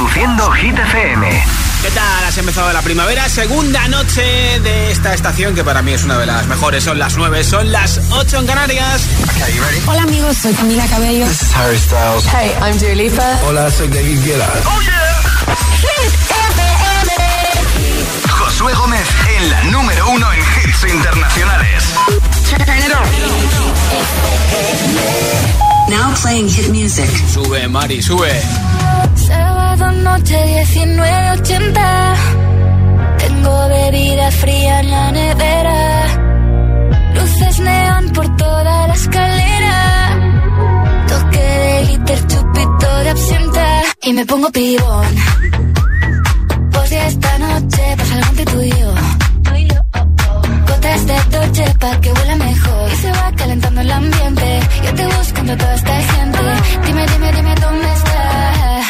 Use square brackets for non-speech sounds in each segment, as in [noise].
Reproduciendo Hit FM. ¿Qué tal? Has empezado la primavera, segunda noche de esta estación que para mí es una de las mejores. Son las 9, son las 8 en Canarias. Hola amigos, soy Camila Cabello. This is Harry Styles. Hey, I'm Dua Lipa. Hola, soy David Guetta. Oh yeah. Hit FM. Josué Gómez en la número uno en hits internacionales. Now playing hit music. Sube, Mari, sube. Noche 1980. Tengo bebida fría en la nevera. Luces neón por toda la escalera. Toque de glitter, chupito de absenta. Y me pongo pibón. Pues ya esta noche pasa algo entre tú y yo. Gotas de Dolce pa' que huela mejor. Y se va calentando el ambiente. Yo te busco entre toda esta gente. Dime, dime, dime dónde está.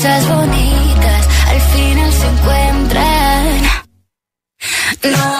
cosas bonitas al final se encuentran. Noche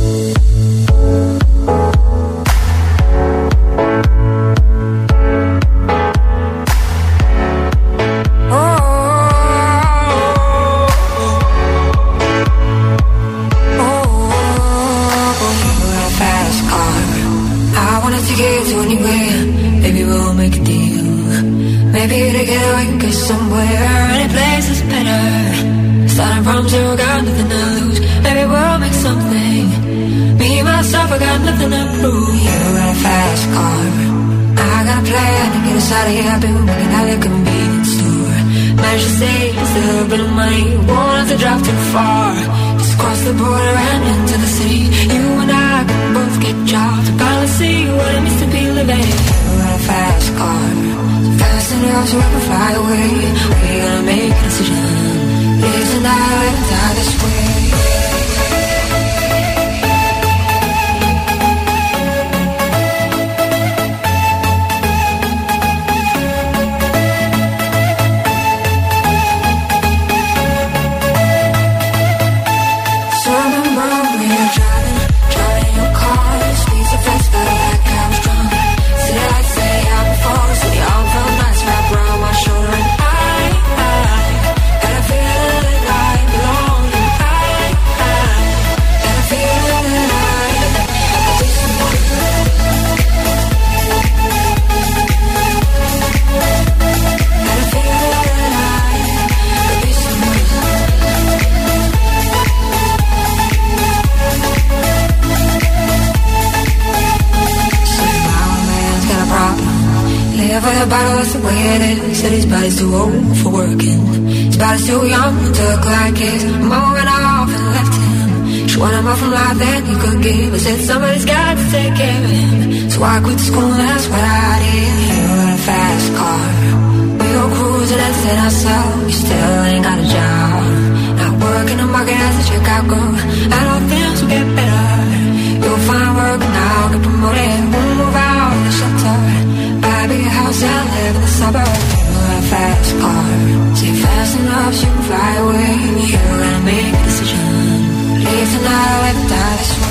For working. His body's too young to look like his. Mama went off and left him. She wanted more from life than he could give. I said somebody's got to take care of him. So I quit school, that's what I did. You in a fast car. We go cruising and set ourselves. We still ain't got a job. Not working the market as a Chicago. And all things will get better. You'll find work and now get promoted. We'll move out of the shelter. Buy a big house and live in the suburbs fast car Take fast enough so you can fly away. You and a decision. Leave tonight without a sweat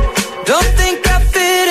Don't think I fit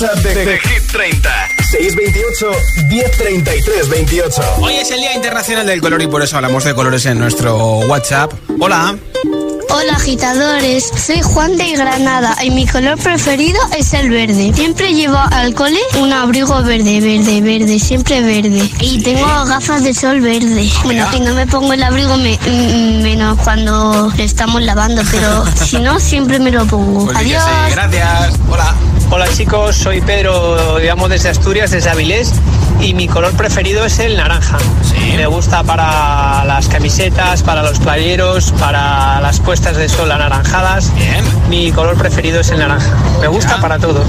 WhatsApp de, de Hit 30. 628 1033 28. Hoy es el Día Internacional del Color y por eso hablamos de colores en nuestro WhatsApp. Hola. Hola agitadores, soy Juan de Granada y mi color preferido es el verde. Siempre llevo al cole un abrigo verde, verde, verde, siempre verde. Y tengo gafas de sol verde. Bueno, y no me pongo el abrigo mm, menos cuando le estamos lavando, pero [laughs] si no, siempre me lo pongo. Pues Adiós. Gracias. Hola. Hola chicos, soy Pedro, digamos desde Asturias, desde Avilés y mi color preferido es el naranja. Me gusta para las camisetas, para los playeros, para las puestas de sol anaranjadas. Bien. Mi color preferido es el naranja. Me gusta para todo.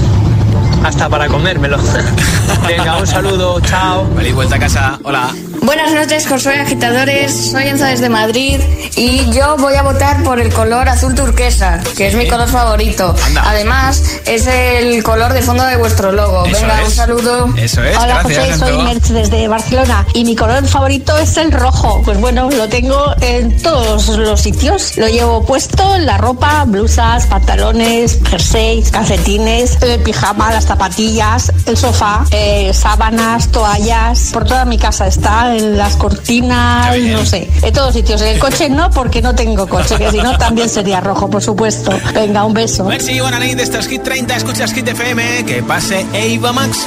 Hasta para comérmelo. [laughs] Venga, un saludo, chao. Feliz vuelta a casa. Hola. Buenas noches, Josué Agitadores. Soy Enzo desde Madrid y yo voy a votar por el color azul turquesa, que es mi color favorito. Anda. Además, es el color de fondo de vuestro logo. Eso Venga, es. un saludo. Eso es. Hola Gracias, José, soy. Merch desde Barcelona y mi color favorito es el rojo. Pues bueno, lo tengo en todos los sitios. Lo llevo puesto en la ropa, blusas, pantalones, jerseys, calcetines, el pijama, las zapatillas, el sofá, eh, sábanas, toallas. Por toda mi casa está, en las cortinas, no sé, en todos sitios. En el coche no, porque no tengo coche, que si no también sería rojo, por supuesto. Venga, un beso. Merci, buena nit, esto es Hit 30, escuchas Hit FM, que pase Eva Max.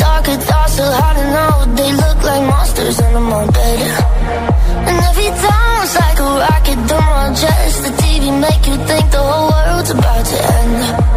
Darker thoughts are hard to know. They look like monsters under my bed. And every time's like a rocket through my chest. The TV make you think the whole world's about to end.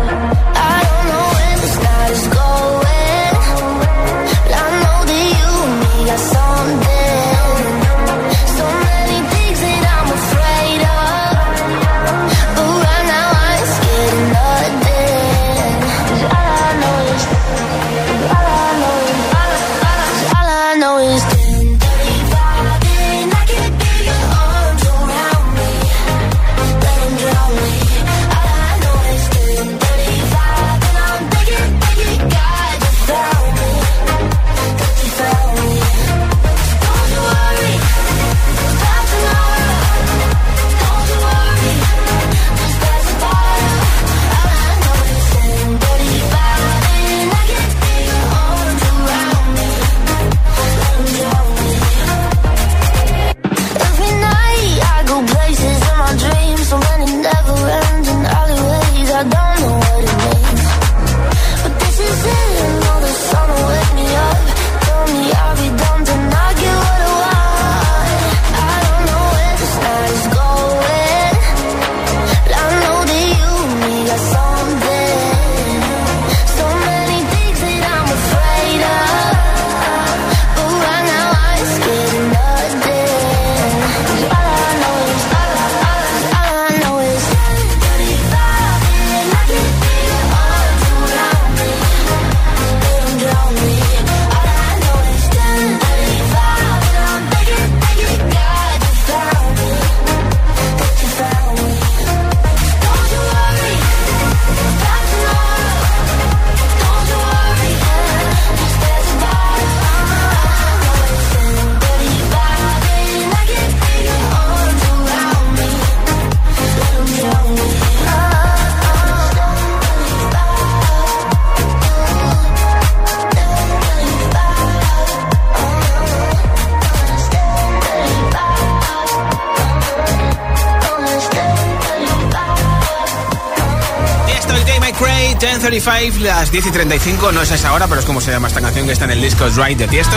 9.35, las 10 y 35, no es esa hora, pero es como se llama esta canción que está en el disco Right de Tiesto.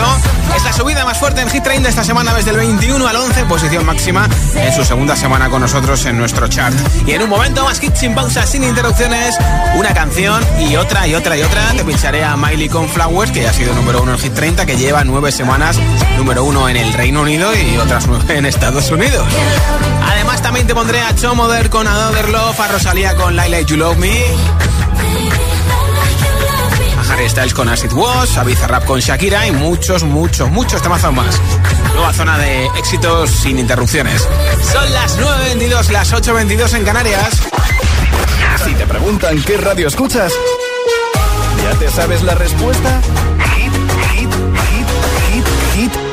Es la subida más fuerte en Hit Train de esta semana, desde el 21 al 11, posición máxima en su segunda semana con nosotros en nuestro chart. Y en un momento más hit sin pausa, sin interrupciones, una canción y otra y otra y otra. Te pincharé a Miley con Flowers, que ha sido número uno en Hit 30, que lleva nueve semanas número uno en el Reino Unido y otras nueve en Estados Unidos. Además, también te pondré a Chomoder con Another Love, a Rosalía con Laila You Love Me. Styles con Acid Wash, Bizarrap con Shakira y muchos, muchos, muchos temazos más. Nueva zona de éxitos sin interrupciones. Son las 9.22, las 8.22 en Canarias. Si te preguntan qué radio escuchas, ¿ya te sabes la respuesta?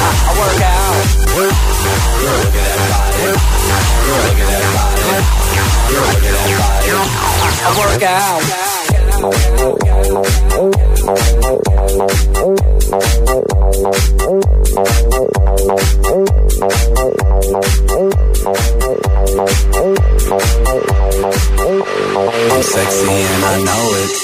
I, work out. Look at that body. Look at that body. Look at that body. I work out. I'm sexy and I know it.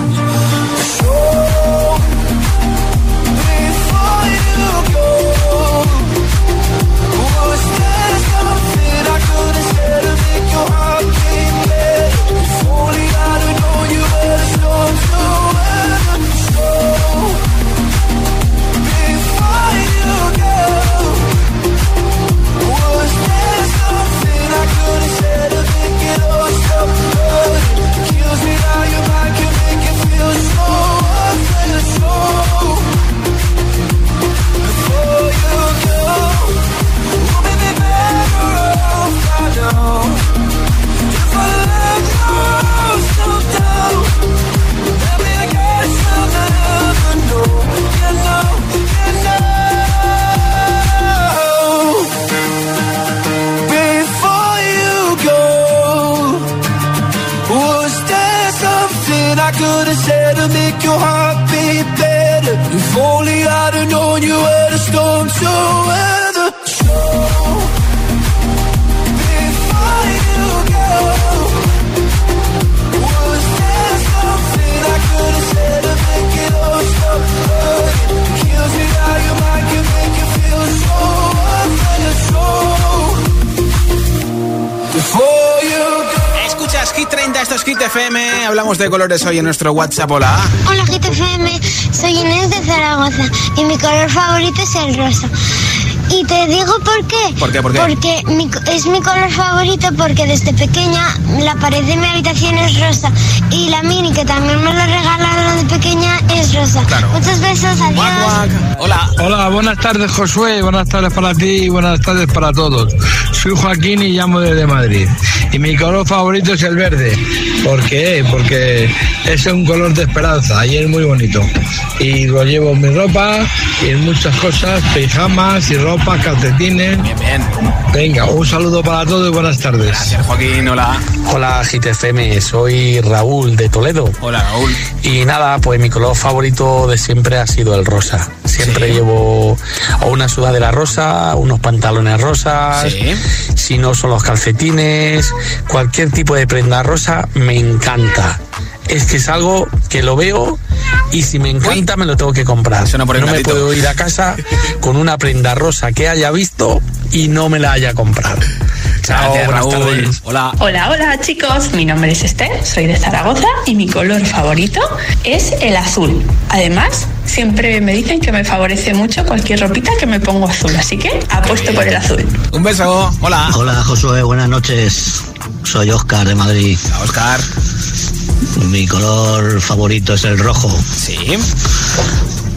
Was there something I couldn't say to make your heart? FM. Hablamos de colores hoy en nuestro WhatsApp. Hola. Hola GTFM, soy Inés de Zaragoza y mi color favorito es el rosa. Y te digo por qué. ¿Por qué? ¿Por qué? Porque mi- es mi color favorito porque desde pequeña la pared de mi habitación es rosa. Y la mini que también me lo regalaron de pequeña es rosa. Muchos besos, adiós. Hola. Hola, buenas tardes Josué, buenas tardes para ti y buenas tardes para todos. Soy Joaquín y llamo desde Madrid. Y mi color favorito es el verde. ¿Por qué? Porque es un color de esperanza y es muy bonito. Y lo llevo en mi ropa y en muchas cosas, pijamas y ropa, calcetines. Bien, bien. Venga, un saludo para todos y buenas tardes. Gracias, Joaquín. Hola. Hola GTFM, soy Raúl de Toledo. Hola, Raúl. Y nada, pues mi color favorito de siempre ha sido el rosa. Siempre llevo o una sudadera rosa, unos pantalones rosas, Sí. si no son los calcetines, cualquier tipo de prenda rosa me encanta. Es que es algo que lo veo y si me encanta me lo tengo que comprar. Suena por el no me puedo ir a casa con una prenda rosa que haya visto y no me la haya comprado. Chao, Gracias, buenas Raúl. tardes. Hola. Hola, hola chicos, mi nombre es Esther, soy de Zaragoza y mi color favorito es el azul. Además, siempre me dicen que me favorece mucho cualquier ropita que me pongo azul, así que apuesto por el azul. Un beso. Hola. Hola Josué, buenas noches. Soy Oscar de Madrid. Hola, Oscar. Mi color favorito es el rojo. Sí.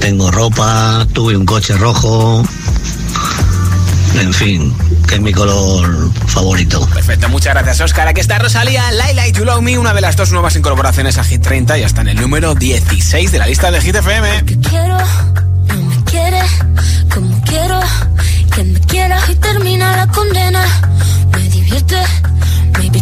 Tengo ropa, tuve un coche rojo. En fin, que es mi color favorito. Perfecto, muchas gracias, Oscar. Aquí está Rosalía, Laila y You Love Me, una de las dos nuevas incorporaciones a Hit 30 y está en el número 16 de la lista de Hit FM. quiero, no me quiere como quiero que me quiera y termina la condena. Me divierte,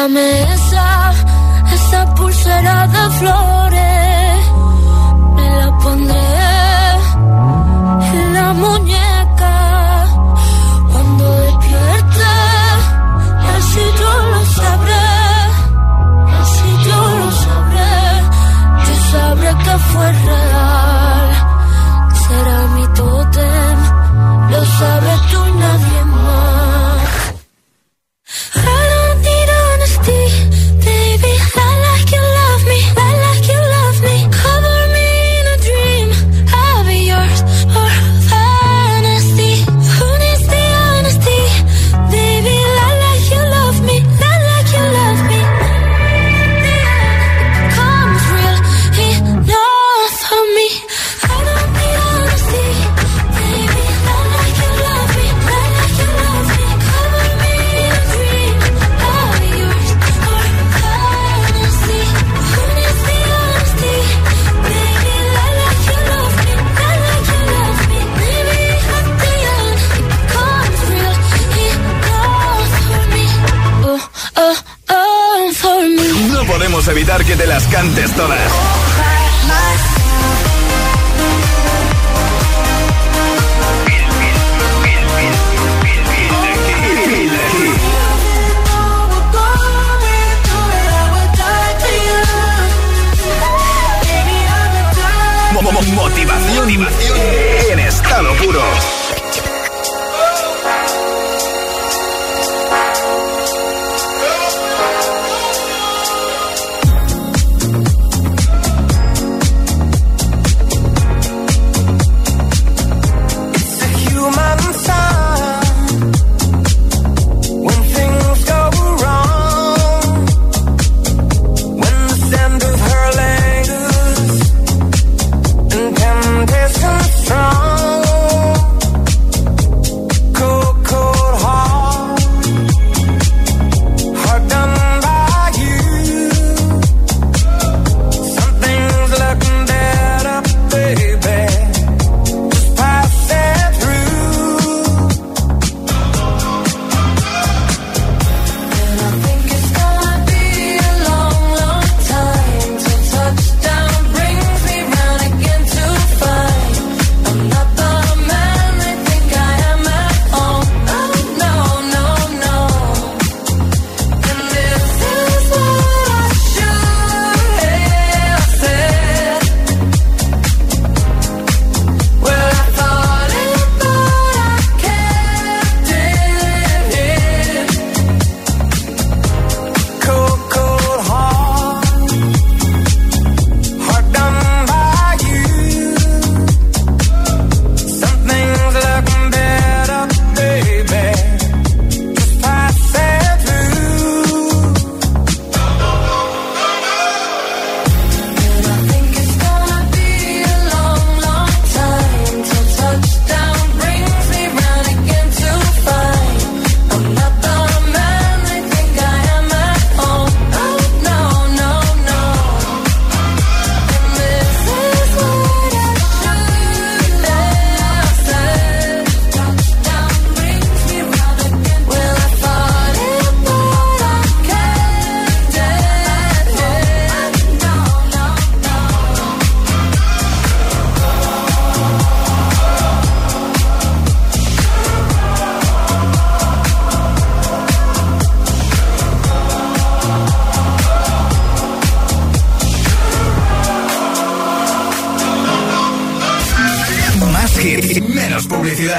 Dame esa, esa pulsera de flores.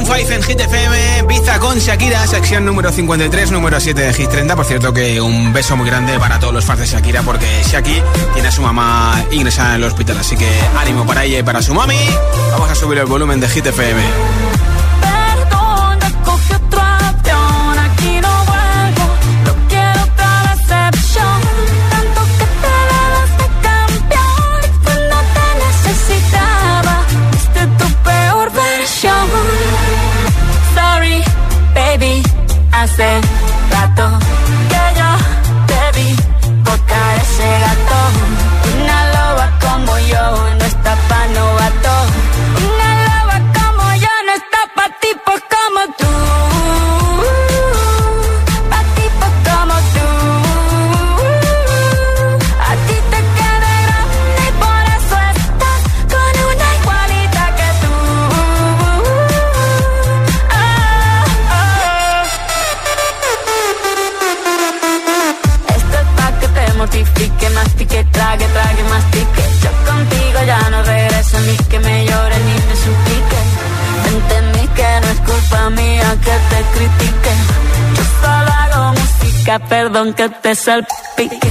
Maroon 5 en Hit FM, pizza con Shakira, sección número 53, número 7 de Hit 30. Por cierto, que un beso muy grande para todos los fans de Shakira, porque Shaki tiene a su mamá ingresada en el hospital. Así que ánimo para ella y para su mami. Vamos a subir el volumen de Hit FM. Perdón que te salpique.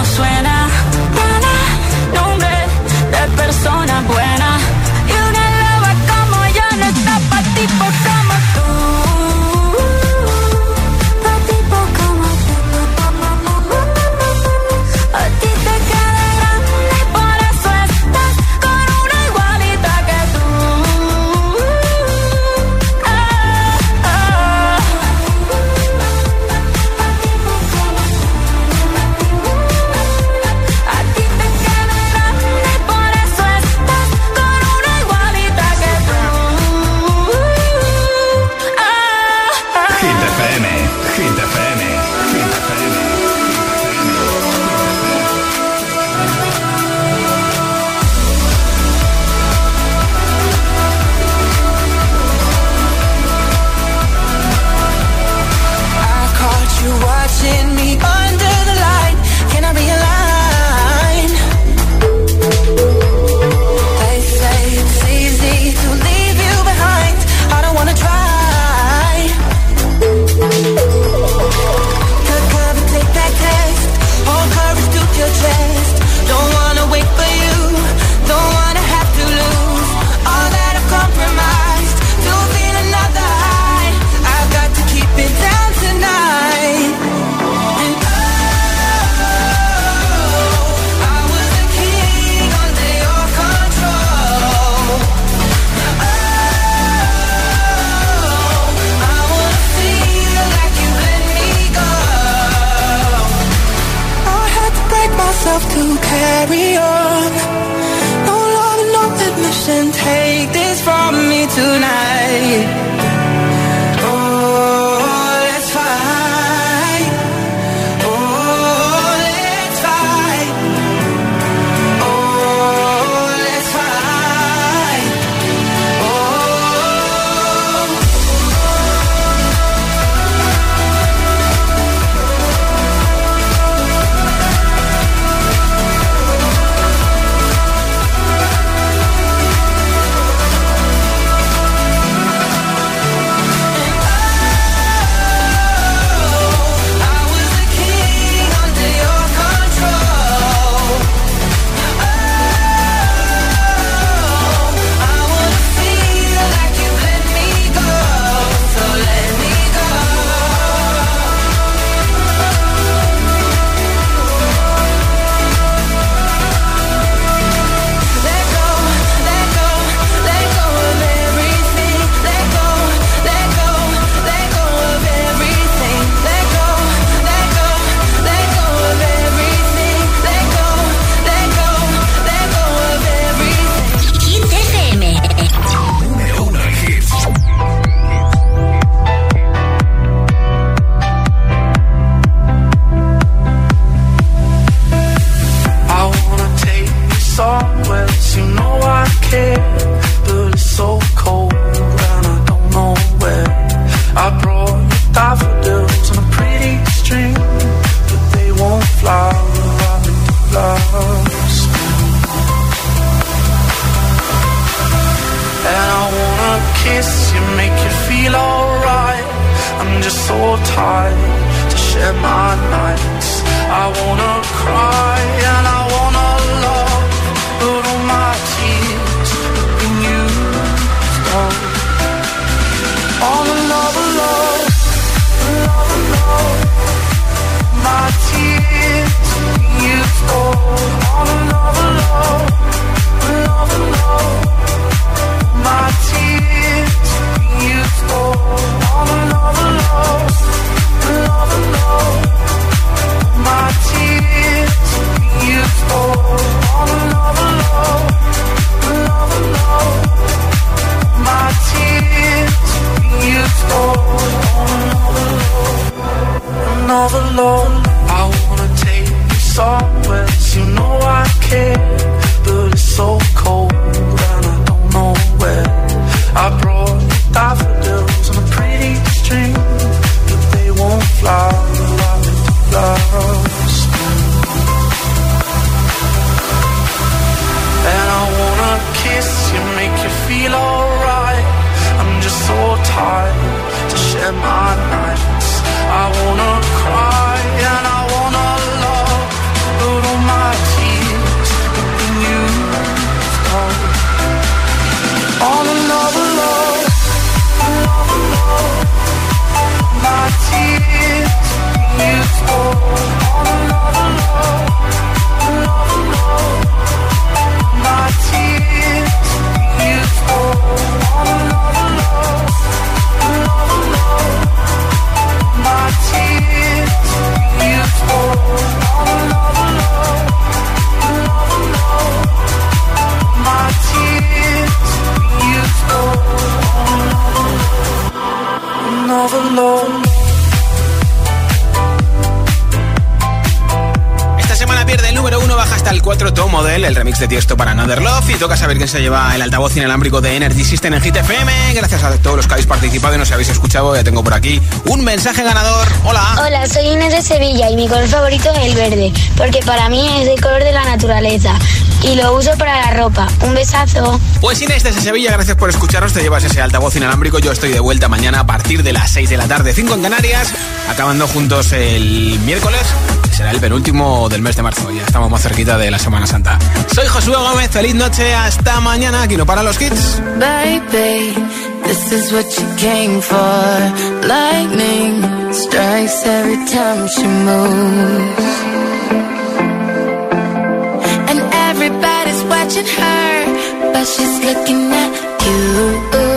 Como suena. Nombre de persona buena. Toca saber quién se lleva el altavoz inalámbrico de Energy System en Hit FM. Gracias a todos los que habéis participado y nos habéis escuchado. Ya tengo por aquí un mensaje ganador. Hola. Hola, soy Inés de Sevilla y mi color favorito es el verde, porque para mí es el color de la naturaleza y lo uso para la ropa. Un besazo. Pues Inés desde Sevilla, gracias por escucharnos. Te llevas ese altavoz inalámbrico. Yo estoy de vuelta mañana a partir de las 6 de la tarde, 5 en Canarias, acabando juntos el miércoles será el penúltimo del mes de marzo. Ya estamos más cerquita de la Semana Santa. Soy Josué Gómez, feliz noche, hasta mañana. Aquí no para los kids. Baby, this is what you came for. Lightning strikes every time she moves. And everybody's watching her, but she's looking at you.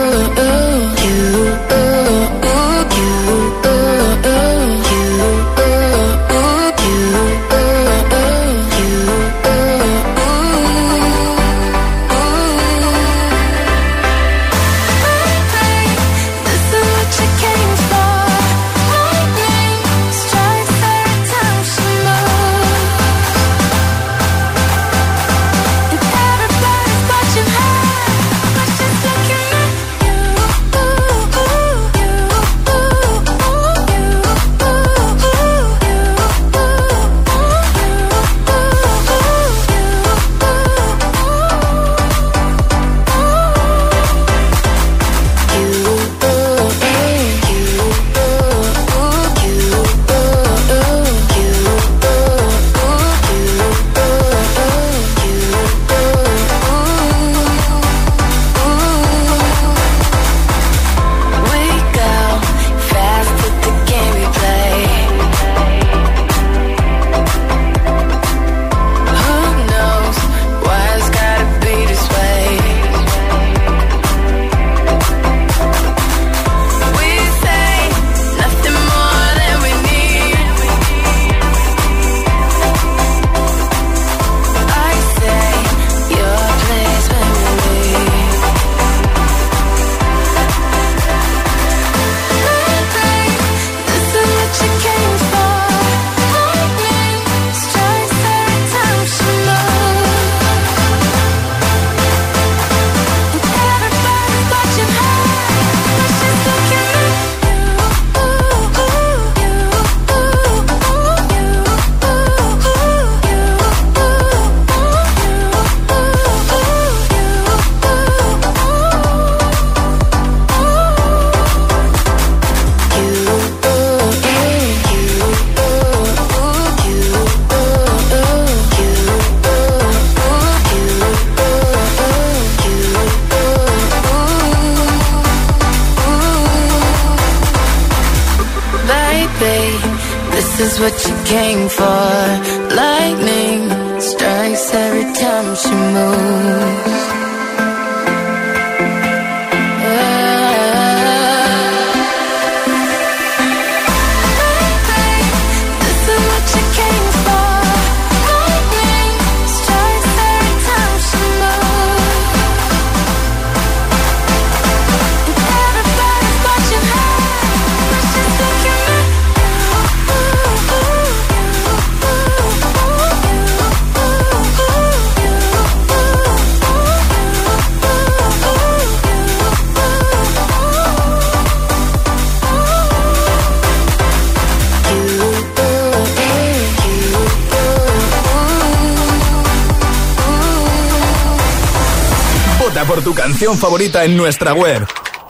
canción favorita en nuestra web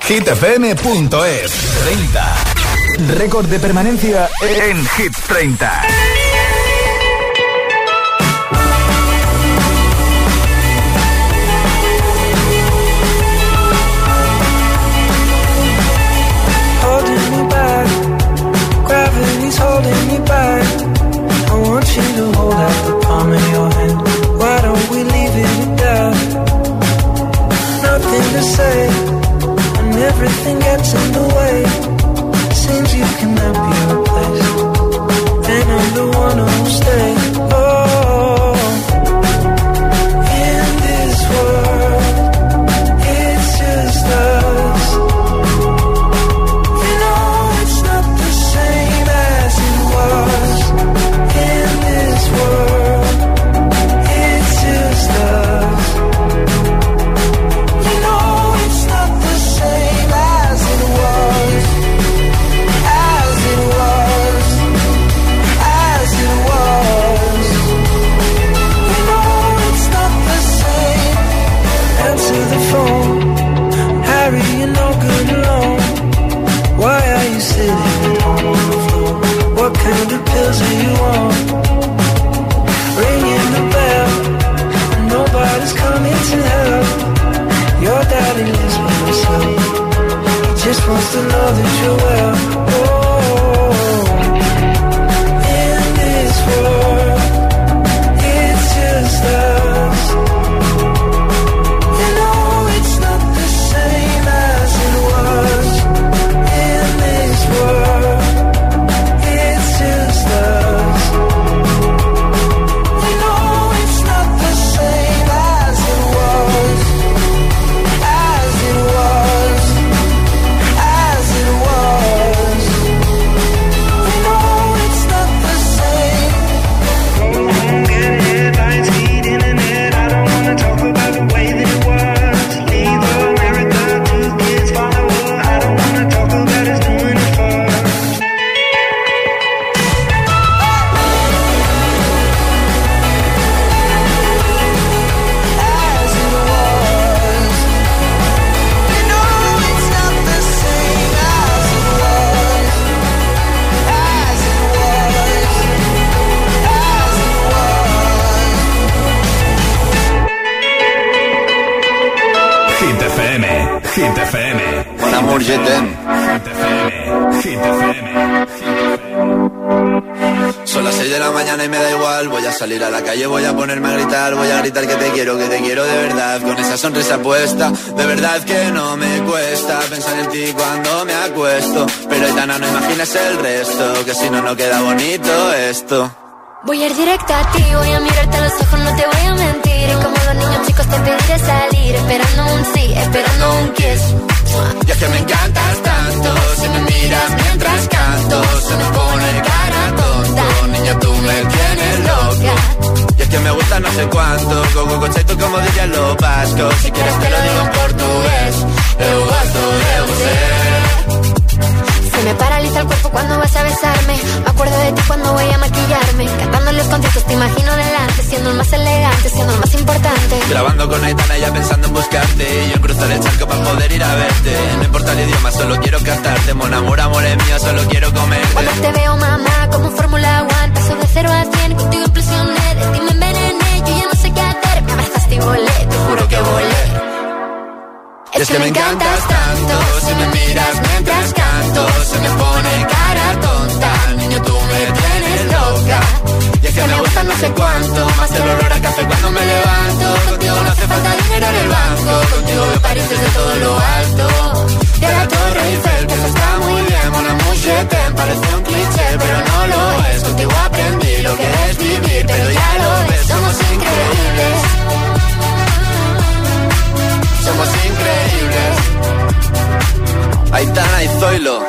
hitfm.es 30. Récord de permanencia en Hit 30. Holding me back. I want you to hold out say when everything gets in the way. Seems you cannot be okay. De verdad que no me cuesta pensar en ti cuando me acuesto. Pero Aitana, no imaginas el resto, que si no, no queda bonito esto. Voy a ir directa a ti, voy a mi poder ir No importa el idioma, solo quiero cantarte Mon amor, amor es mío, solo quiero comerte. Cuando te veo, mamá, como Fórmula One Paso de cero a cien, contigo impresioné De ti me envenené, yo ya no sé qué hacer. Me abrazaste y volé, te juro que volé. Es que me encantas tanto, si me miras mientras canto, se me no sé cuánto Más el olor a café cuando me levanto. Contigo no hace falta dinero en el banco Contigo me París desde todo lo alto. De la Torre Eiffel, que eso está muy bien Mona muchete, parece un cliché Pero no lo es, contigo aprendí lo que es vivir Pero ya lo ves, somos increíbles. Somos increíbles. Aitana y Zoilo. Son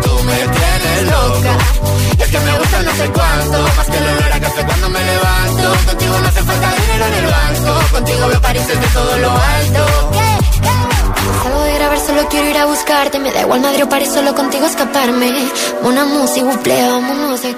tú me tienes loca. Y es que me gusta no sé cuánto, más que el olor a café cuando me levanto. Contigo no hace falta dinero en el banco, contigo veo París desde todo lo alto. Salgo de grabar, solo quiero ir a buscarte, me da igual Madrid o París, solo contigo escaparme. Una música, vámonos de